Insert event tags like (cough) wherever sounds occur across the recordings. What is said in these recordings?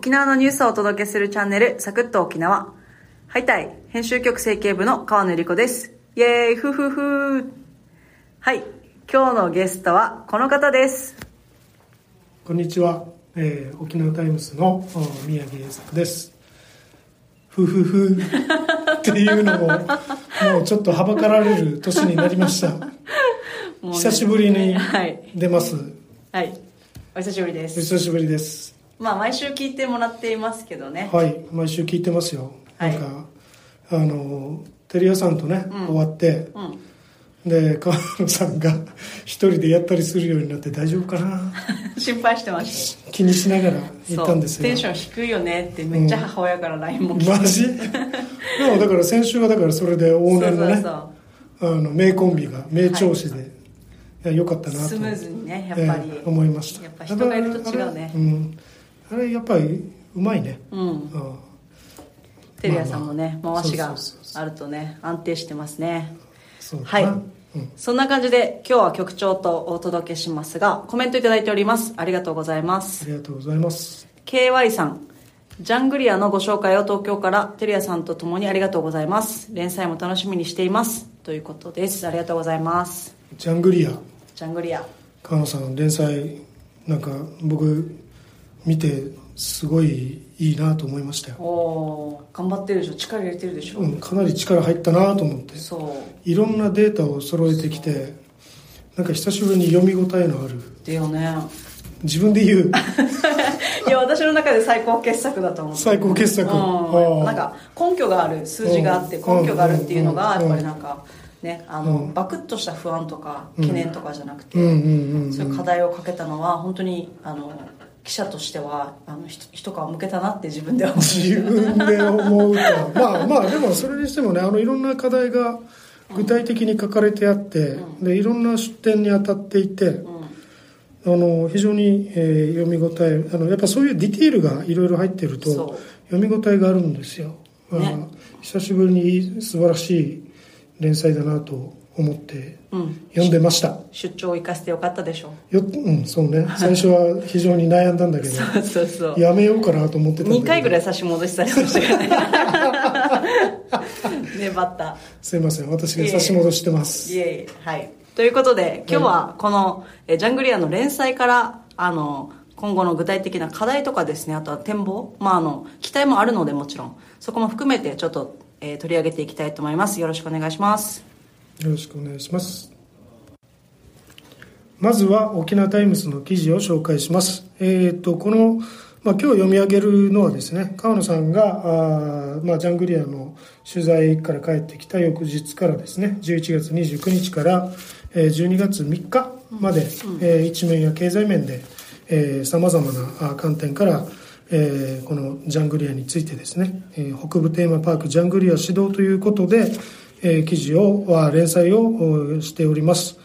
沖縄のニュースをお届けするチャンネル、サクッと沖縄。はいたい、編集局政経部の川野理子です。イェーイ、ふふふはい、今日のゲストはこの方です。こんにちは、えー沖縄タイムズのお宮城栄作です。ふふふっていうのももうちょっとはばかられる年になりました。(laughs) ね久しぶりにはい。出ます。はい。お久しぶりでおす。久しぶりです。まあ、毎週聞いてもらっていますけどね。はい、毎週聞いてますよ。はいなんかあのテレ屋さんとね、うん終わってうん。で川野さんが一人でやったりするようになって大丈夫かな？(laughs) 心配してまし気にしながらた。行ったんですよ。テンション低いよねってめっちゃ母親から LINE も来て。マジ？でもだから先週はだからそれで往年のねあの名コンビが名調子で、いや良かったなとスムーズにねやっぱりええ思いましたやっぱ人がいると違うねうん、あれやっぱりうまいね、そう。うん。うんテレアさんもね、まあまあ回しがあるとね、安定してますね。はいうん、そんな感じで今日は局長とお届けしますが、コメントいただいております。ありがとうございまあす。りがとうございます KY さん、ジャングリアのご紹介を東京からテレアさんと共にありがとうございます。連載も楽しみにしています。ということです。ありがとうございます。ジャングリアジャングリア。川野さん連載なんか僕見てすごいいいなと思いましたよ、頑張ってるでしょ？力入れてるでしょ？うん、かなり力入ったなと思って。そう。いろんなデータを揃えてきてなんか久しぶりに読み応えのある。だよね。自分で言う。(laughs) いや私の中で最高傑作だと思う最高傑作。うん、なんか根拠がある数字があってうん。根拠があるっていうのがうん。やっぱりなんかねあの、うん。バクッとした不安とかうん。懸念とかじゃなくて、そういう課題をかけたのは本当にあの記者としてはあのひ一皮向けたなって自分では思自分で思うと。まあまあでもそれにしてもねあのいろんな課題が具体的に書かれてあって、でいろんな出典に当たっていて、う、うん、あの非常に、えー読み応えあのやっぱそういうディティールがいろいろ入ってると読み応えがあるんですよ、ね。久しぶりに素晴らしい連載だなと思ってうん、読んでました。出張を生かしてよかったでしょ。ようんそうね。(laughs) 最初は非常に悩んだんだけどそうそうそう。やめようかなと思ってたんだけど。2回ぐらい差し戻しされましたからね。(laughs) 粘った。すいません。私が差し戻してます。イエーイはい。ということで今日はこの、えージャングリアの連載からあの今後の具体的な課題とかですねあとは展望、まあ、あの期待もあるのでもちろんそこも含めてちょっと、えー取り上げていきたいと思います。よろしくお願いしますよろしくお願いします。まずは沖縄タイムズの記事を紹介します。えっ、とこの、まあ、今日読み上げるのはですね川野さんがあー、まあ、ジャングリアの取材から帰ってきた翌日からですね11月29日から、えー12月3日まで、えー一面や経済面でさまざまなあ観点からえーこのジャングリアについてですね、えー北部テーマパークジャングリア始動ということで、えー記事をは連載をおしております。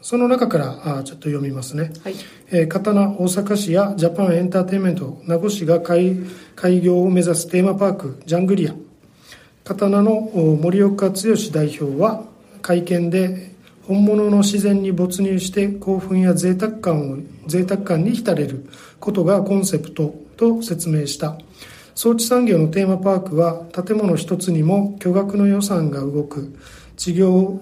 その中からあちょっと読みますね、はい。えー刀大阪市やジャパンエンターテインメント名護市が開開業を目指すテーマパークジャングリア。刀のお森岡剛代表は会見で本物の自然に没入して興奮や贅沢感を贅沢感に浸れることがコンセプトと説明した装置産業のテーマパークは建物一つにも巨額の予算が動く。事業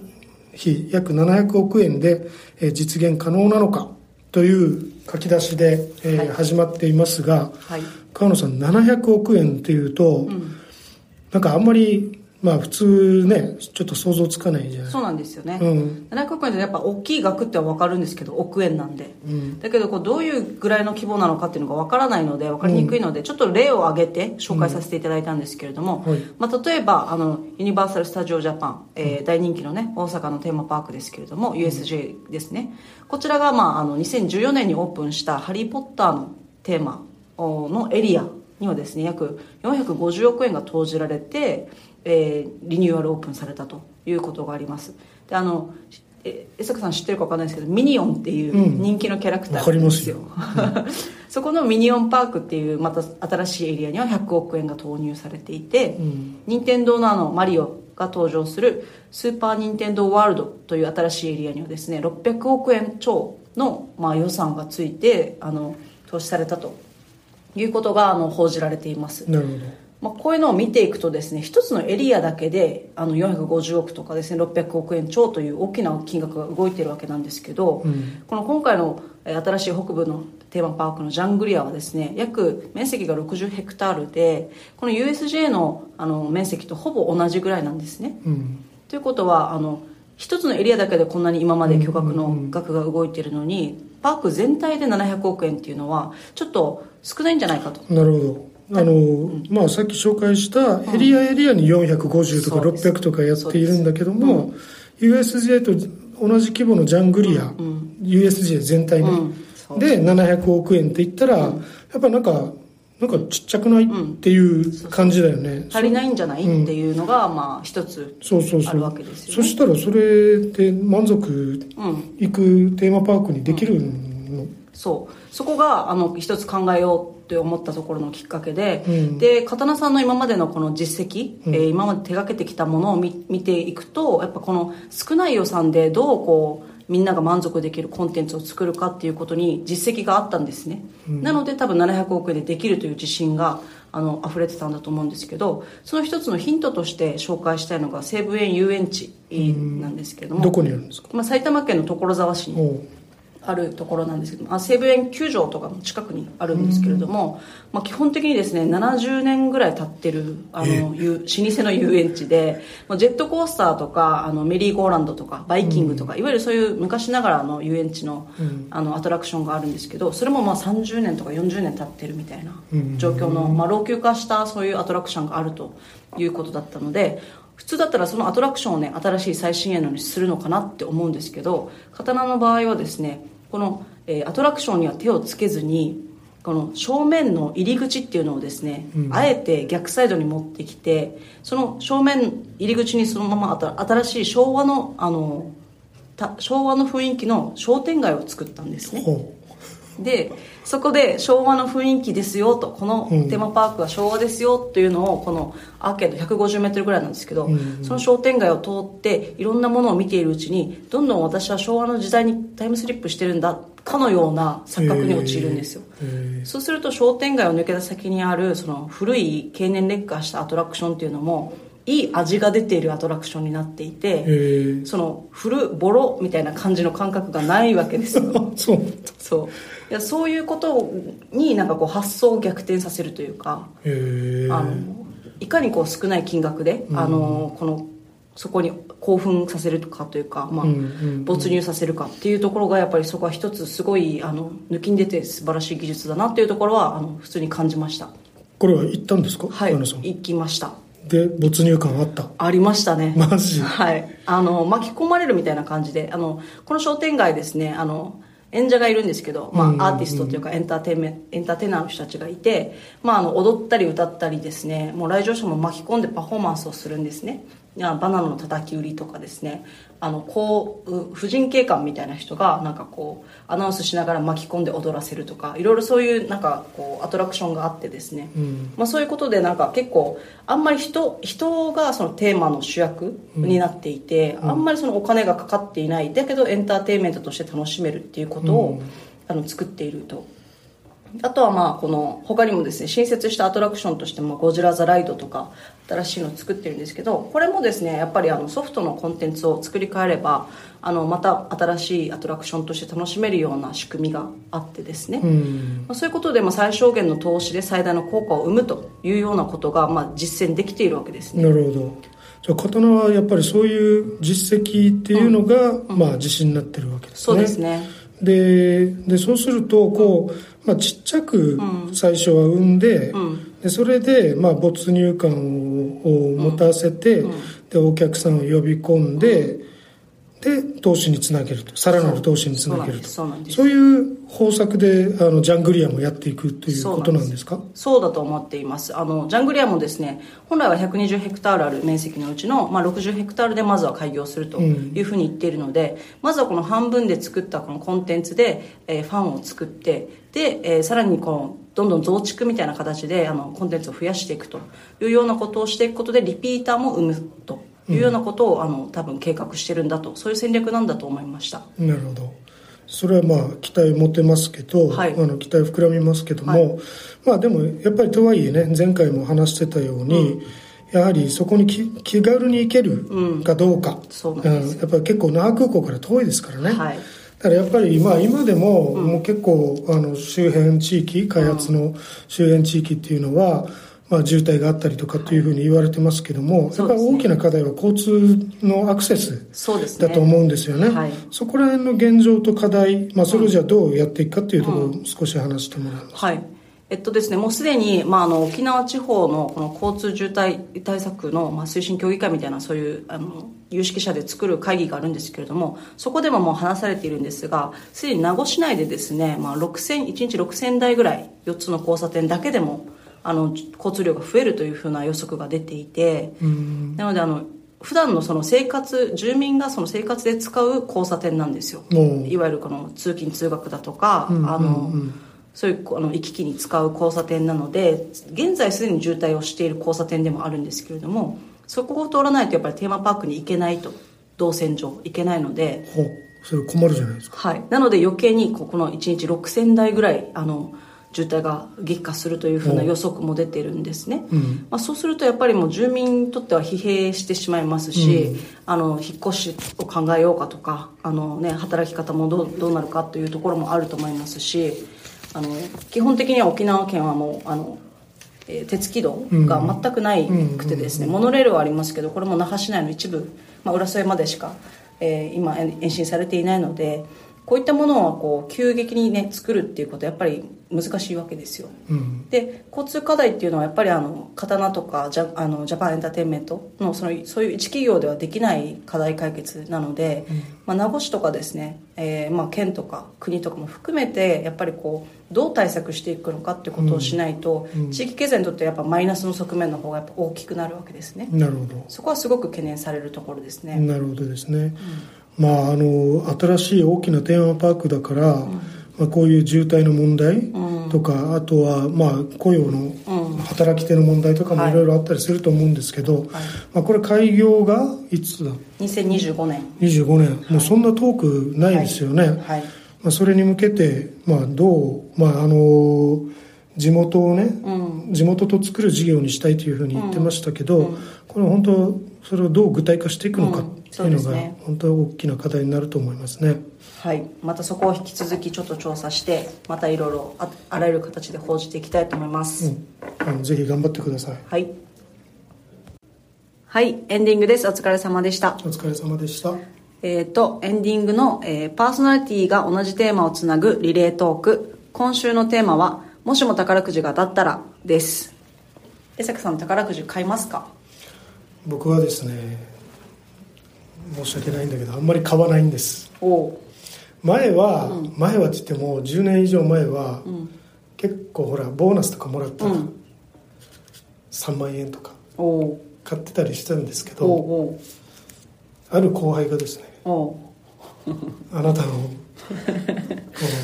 費約700億円でえー実現可能なのかという書き出しで、え始まっていますがはい。川野さん700億円っていうと、なんかあんまりまあ普通ねちょっと想像つかないじゃない。そうなんですよね、うん。700億円ってやっぱ大きい額っては分かるんですけど億円なんで、うん。だけどこうどういうぐらいの規模なのかっていうのが分からないので分かりにくいので、ちょっと例を挙げて紹介させていただいたんですけれども、はい。まあ、例えばあのユニバーサル・スタジオ・ジャパン、えー大人気のね大阪のテーマパークですけれども USJ ですね。こちらが、まあ、あの2014年にオープンした「ハリー・ポッター」のテーマのエリアにはですね約450億円が投じられて、えーリニューアルオープンされたということがあります。であのえ江坂さん知ってるか分かんないですけどミニオンっていううん。人気のキャラクターわかりますよ。(laughs) そこのミニオンパークっていうまた新しいエリアには100億円が投入されていて、うん。任天堂のあのマリオが登場するスーパー・ニンテンドー・ワールドという新しいエリアにはですね600億円超の、まあ、予算がついてあの投資されたということがあの報じられています。なるほどまあ、こういうのを見ていくとですね一つのエリアだけであの450億とかですね600億円超という大きな金額が動いているわけなんですけど、うん。この今回のえー新しい北部のテーマパークのジャングリアはですね約面積が60ヘクタールでこの USJ のあの面積とほぼ同じぐらいなんですね。うん。ということはあの一つのエリアだけでこんなに今まで巨額の額が動いているのにパーク全体で700億円っていうのはちょっと少ないんじゃないかと。なるほどあの、まあさっき紹介したエリアエリアに450とかそうです。600とかやっているんだけども、USJ と同じ規模のジャングリア、USJ 全体ね、うん。そうで700億円って言ったら、やっぱなんかなんかちっちゃくない、っていう感じだよね。足りないんじゃない、うんっていうのがまあ一つそうそうそう。あるわけですよね。そしたらそれで満足うん。いくテーマパークにできるの、そう。そこがあの一つ考えようって思ったところのきっかけで、うん。で刀さんの今までのこの実績、うん。えー今まで手がけてきたものを見見ていくとやっぱこの少ない予算でどうこうみんなが満足できるコンテンツを作るかっていうことに実績があったんですね、なので多分700億円でできるという自信があの溢れてたんだと思うんですけどその一つのヒントとして紹介したいのが西武園遊園地なんですけれども、どこにあるんですか？まあ、埼玉県の所沢市にあるところなんですけどもあ西武園球場とかの近くにあるんですけれども、まあ、基本的にですね70年ぐらい経ってるあの、ゆ (laughs) 老舗の遊園地でまあジェットコースターとかあのメリーゴーランドとかバイキングとか、いわゆるそういう昔ながらの遊園地の,、あのアトラクションがあるんですけどそれもまあ30年とか40年経ってるみたいな状況の、まあ、老朽化したそういうアトラクションがあるということだったので普通だったらそのアトラクションをね新しい最新鋭のにするのかなって思うんですけど刀の場合はですねこの、えーアトラクションには手をつけずにこの正面の入り口っていうのをですね、あえて逆サイドに持ってきてその正面入り口にそのまま新しい昭和のあのた昭和の雰囲気の商店街を作ったんですね。ほでそこで昭和の雰囲気ですよとこのテーマパークは昭和ですよっていうのをこのアーケード1 5 0メートルぐらいなんですけど、その商店街を通っていろんなものを見ているうちにどんどん私は昭和の時代にタイムスリップしてるんだかのような錯覚に陥るんですよ、へそうすると商店街を抜けた先にあるその古い経年劣化したアトラクションっていうのもいい味が出ているアトラクションになっていて、その古ボロみたいな感じの感覚がないわけですよ。え (laughs) そう。そう。いやそういうことになんかこう発想を逆転させるというかあのいかにこう少ない金額で、あのこのそこに興奮させるかというか、まあうんうん没入させるかっていうところがやっぱりそこは一つすごいあの抜きに出て素晴らしい技術だなっていうところはあの普通に感じました。これは行ったんですか？はい。行きましたで没入感あった。ありましたね。マジ？はい。あの巻き込まれるみたいな感じであのこの商店街ですねあの演者がいるんですけど、まあうんうんうん。アーティストというかエンターテインメンエンターテイナーの人たちがいて、まあ、あの踊ったり歌ったりですねもう来場者も巻き込んでパフォーマンスをするんですねバナナの叩き売りとかですね。あのこうう婦人警官みたいな人がなんかこうアナウンスしながら巻き込んで踊らせるとかいろいろそういうなんかこうアトラクションがあってですね、うん。まあ、そういうことでなんか結構あんまり人人がそのテーマの主役になっていて、あんまりそのお金がかかっていない。だけどエンターテインメントとして楽しめるっていうことを、あの作っているとあとはまあこの他にもですね新設したアトラクションとしてもゴジラ・ザ・ライドとか新しいのを作ってるんですけどこれもですねやっぱりあのソフトのコンテンツを作り変えればあのまた新しいアトラクションとして楽しめるような仕組みがあってですね、うん。まあ、そういうことでまあ最小限の投資で最大の効果を生むというようなことがまあ実践できているわけですね。なるほど。じゃあ刀はやっぱりそういう実績っていうのが、まあ自信になってるわけですね。そうですねででそうするとこう、まあ、ちっちゃく最初は産んで,、でそれで、まあ、没入感をを持たせて、でお客さんを呼び込んで、で投資につなげると。さらなる投資につなげると。そういう方策であのジャングリアもやっていくということなんです。か？そうだと思っています。あのジャングリアもですね本来は120ヘクタールある面積のうちの、まあ、60ヘクタールでまずは開業するというふうに言っているので、まずはこの半分で作ったこのコンテンツで、えーファンを作ってで、えーさらにこのどんどん増築みたいな形であのコンテンツを増やしていくというようなことをしていくことでリピーターも生むというようなことを、あの多分計画してるんだと。そういう戦略なんだと思いました。なるほど。それはまあ期待持てますけど、はい。あの期待膨らみますけども、はい。まあでもやっぱりとはいえね前回も話してたように、やはりそこにき気軽に行けるかどうか、そうなんです。やっぱり結構那覇空港から遠いですからね、はい。だからやっぱりまあ今でももう結構あの周辺地域開発の周辺地域っていうのはまあ渋滞があったりとかっていうふうに言われてますけどもやっぱり大きな課題は交通のアクセスだと思うんですよね。はい。そこら辺の現状と課題まあそれをじゃあどうやっていくかっていうところを少し話してもらいますはい。えっとですね、もうすでに、まあ、あの沖縄地方のこの交通渋滞対策の、まあ、推進協議会みたいなそういうあの有識者で作る会議があるんですけれどもそこでももう話されているんですがすでに名護市内でですね、まあ、6000 1日6000台ぐらい4つの交差点だけでもあの交通量が増えるというふうな予測が出ていてなのであの普段のその生活住民がその生活で使う交差点なんですよ。いわゆるこの通勤通学だとか、うんあの、うんうん。そういうあの行き来に使う交差点なので現在すでに渋滞をしている交差点でもあるんですけれどもそこを通らないとやっぱりテーマパークに行けないと。動線上行けないので、それ困るじゃないですか。はい、なので余計にここの1日6000台ぐらいあの渋滞が激化するというふうな予測も出てるんですね、うん。まあ、そうするとやっぱりもう住民にとっては疲弊してしまいますし、あの引っ越しを考えようかとかあの、ね、働き方もどうどうなるかというところもあると思いますしあの基本的には沖縄県はもうあの、えー鉄軌道が全くないくてですね、モノレールはありますけどこれも那覇市内の一部、まあ、浦添までしか、えー今延延伸されていないのでこういったものはこう急激にね作るっていうことはやっぱり難しいわけですよ。うん。で交通課題っていうのはやっぱりあの刀とかジャあのジャパンエンターテインメントのそのそういう一企業ではできない課題解決なので、まあ、名護市とかですね、えーまあ、県とか国とかも含めてやっぱりこうどう対策していくのかってことをしないと、地域経済にとってやっぱマイナスの側面の方がやっぱ大きくなるわけですね。なるほど。そこはすごく懸念されるところですね、なるほどですね、まああの新しい大きなテーマパークだから、まあ、こういう渋滞の問題とか、あとはまあ雇用の働き手の問題とかもはい。いろいろあったりすると思うんですけど、まあ、これ開業がいつだ？2025年。25年。もうそんな遠くないですよね、はい。まあ、それに向けて、まあ、どう、まあ、あの地元をね、地元と作る事業にしたいというふうに言ってましたけど、これ本当それをどう具体化していくのかっていうのが本当に大きな課題になると思いますね。はい、またそこを引き続きちょっと調査してまたいろいろああらゆる形で報じていきたいと思います、うん、あのぜひ頑張ってください。はい。はい。エンディングです。お疲れ様でした。お疲れ様でした。えっ、とエンディングの、えーパーソナリティが同じテーマをつなぐリレートーク。今週のテーマは「もしも宝くじが当たったら」です。江坂さん宝くじ買いますか？僕はですね申し訳ないんだけどあんまり買わないんです。前は、前はって言っても10年以上前は、結構ほらボーナスとかもらった。ら、うん。3万円とか買ってたりしたんですけおどおある後輩がですねあなたのこ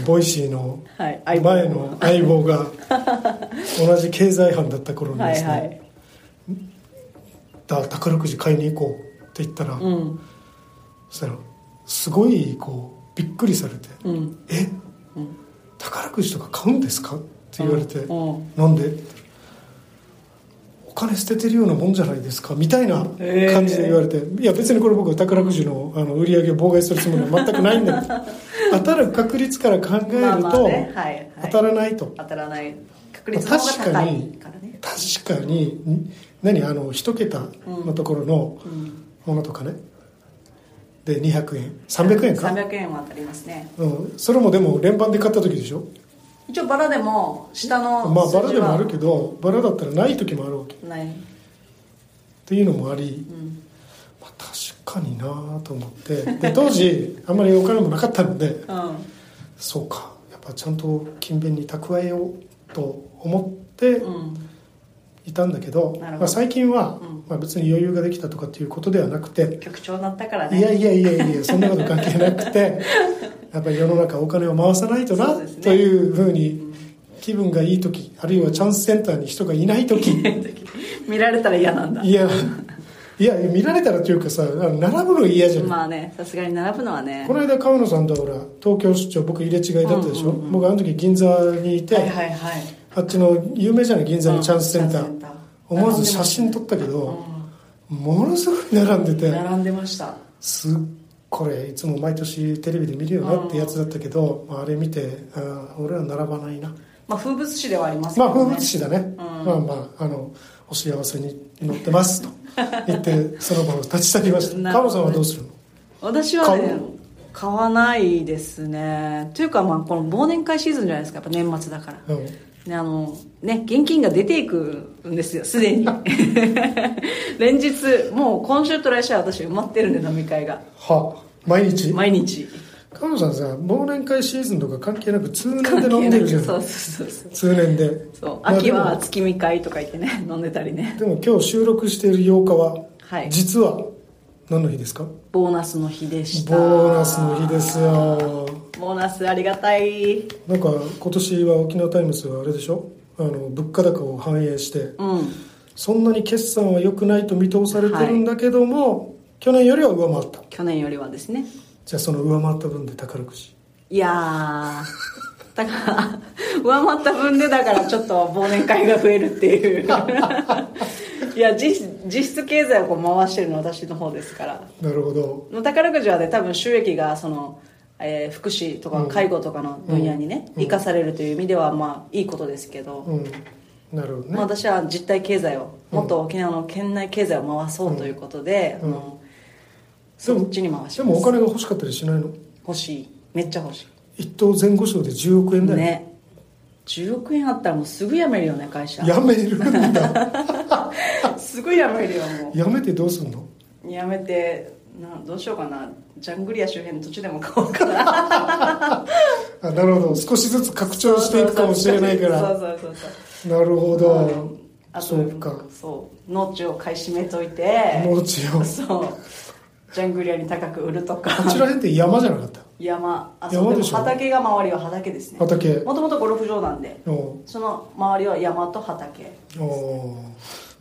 のボイシーの前の相棒が同じ経済班だった頃にですね、はいはい。だ宝くじ買いに行こうって言ったら、うんそしたらすごいこうびっくりされてうん「え、宝くじとか買うんですか?」って言われて「うん。うん。なんで?」お金捨ててるようなもんじゃないですか」みたいな感じで言われて、いや別にこれ僕は宝くじのあの売り上げを妨害するつもりは全くないんだけど (laughs) 当たる確率から考えると、まあまあね。はいはい。当たらないと。当たらない。確率の方が高いからね。確かにん何？あの一桁のところのものとかね、で200円。300円か、300円は当たりますね。うん、それもでも連番で買った時でしょ？一応バラでも下のまあバラでもあるけどバラだったらない時もあるわけ。っない、ていうのもあり、うん、まあ、確かになと思って。で当時 (laughs) あんまりお金もなかったので。うん。そうか。やっぱちゃんと勤勉に蓄えようと思ってうんいたんだけど,、まあ、最近は、うん。まあ、別に余裕ができたとかっていうことではなくて局長になったからね。いやいやいやいやそんなこと関係なくて (laughs) やっぱり世の中お金を回さないとな、ね。というふうに気分がいい時あるいはチャンスセンターに人がいない時 (laughs) 見られたら嫌なんだ。いやいや見られたらというかさ並ぶの嫌じゃない、まあねさすがに並ぶのはね。この間川野さんとほら東京出張僕入れ違いだったでしょ、僕あの時銀座にいて、はいはいはいあっちの有名じゃない銀座のチャンスセンター,、思わず写真撮ったけど、ものすごい並んでて。並んでました。すっこれいつも毎年テレビで見るよなってやつだったけど、まあ、あれ見てあー俺は並ばないな。まあ風物詩ではありますね。まあ風物詩だね、まあまああのお幸せに乗ってますと。(laughs) 言ってその場を立ち去りました。なるほど。ね川野さんはどうするの？私はね買わないですね。というかまあこの忘年会シーズンじゃないですか。やっぱ年末だから。うん。ね、あのね現金が出ていくんですよすでに。(laughs) 連日もう今週と来週は私埋まってるんで飲み会が。は毎日？毎日。川野さんさ忘年会シーズンとか関係なく通年で飲んでるじゃん。そうそうそうそう。通年で。そうまあ秋は月見会とか言ってね飲んでたりね。でも今日収録している8日は、はい。実は何の日ですか？ボーナスの日でした。ボーナスの日ですよ。ボーナスありがたい。なんか今年は沖縄タイムズはあれでしょ？あの物価高を反映して。うん。そんなに決算は良くないと見通されてるんだけども、去年よりは上回った。去年よりはですね。じゃあその上回った分で宝くじ。いやー。だから上回った分でだからちょっと忘年会が増えるっていういや実実質経済をこう回してるのは私の方ですから。なるほど。宝くじはね多分収益がその、えー福祉とか介護とかの分野にね、生かされるという意味ではまあいいことですけど、うん。なるほどね、まあ、私は実体経済をもっと沖縄の県内経済を回そうということで、うん。あのそっちに回しでます。もお金が欲しかったりしないの？欲しい。めっちゃ欲し一等前後賞で10億円だよ、いね10億円あったらもうすぐ辞めるよね会社。やめるんだ。(laughs) すぐ辞めるよもやめてどうすんの？う辞めてなどうしようかな。ジャングリア周辺の土地でも買おうかな。(laughs) あなるほど。少しずつ拡張していくかもしれないから。そうそうそうそうなるほど、うん。あとそうか。そう農地を買い占めといて。農地を。そう。ジャングリアに高く売るとか。あちら辺って山じゃなかった？山。あそうでも畑が周りは畑ですね。畑。もともとゴルフ場なんで。おその周りは山と畑。うお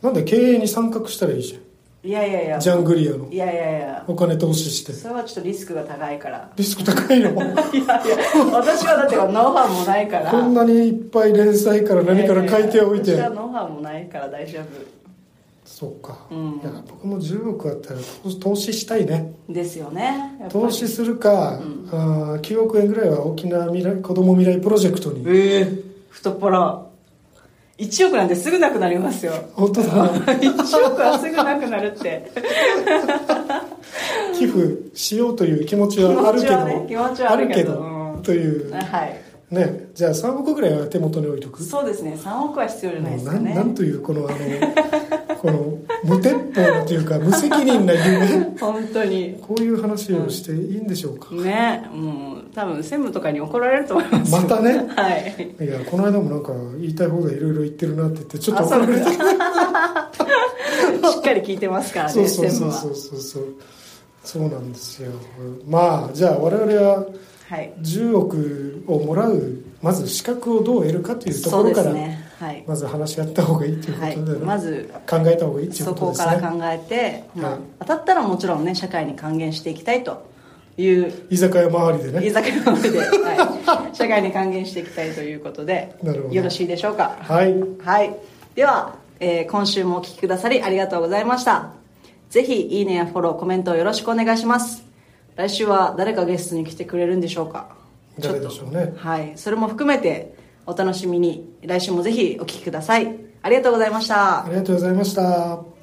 う。なんで経営に参画したらいいじいやいやいや。ゃんジャングリアの。いやいやいや。お金投資して。それはちょっとリスクが高いから。リスク高いの？(laughs) いやいや。私はだってノウハウもないから。こんなにいっぱい連載から何から書いておいて。やや私はノウハウもないから大丈夫そうか、うん。いや僕も10億あったら投投資したいね。ですよね。投資するか、あー9億円ぐらいは沖縄未来子ども未来プロジェクトに。ええ太っ腹。1億なんてすぐなくなりますよ。本当だ。1億はすぐなくなるって。寄付しようという気持ちはあるけど気持ちはね気持ちはあるけどうん。という。はいねじゃあ3億ぐらいは手元に置いとく？そうですね。3億は必要じゃないですもかね。うなんなんというこのあの (laughs) この無鉄砲というか無責任な夢。(laughs) 本当に。こういう話をしていいんでしょうか、ねもう多分専務とかに怒られると思いますまたね。はい。いやこの間もなんか言いたい放題いろいろ言ってるなって言ってちょっと怒られて。(laughs) しっかり聞いてますからねそうそうそうそうそう。そうなんですよ。まあじゃあ我々ははい。10億をもらうまず資格をどう得るかというところから、すね。はい。まず話し合った方がいいというはいことで、ね。まず考えた方がいいというそことですね。こから考えて、まあはい。当たったらもちろんね社会に還元していきたいという。居酒屋周りでね。居酒屋の上で、はい、(laughs) 社会に還元していきたいということでなるほど。よろしいでしょうか？はい。はい。では、えー今週もお聞きくださりありがとうございました。ぜひいいねやフォローコメントをよろしくお願いします来週は誰かゲストに来てくれるんでしょうか？誰でしょうね。はい。それも含めてお楽しみに。来週もぜひお聞きください。ありがとうございました。ありがとうございました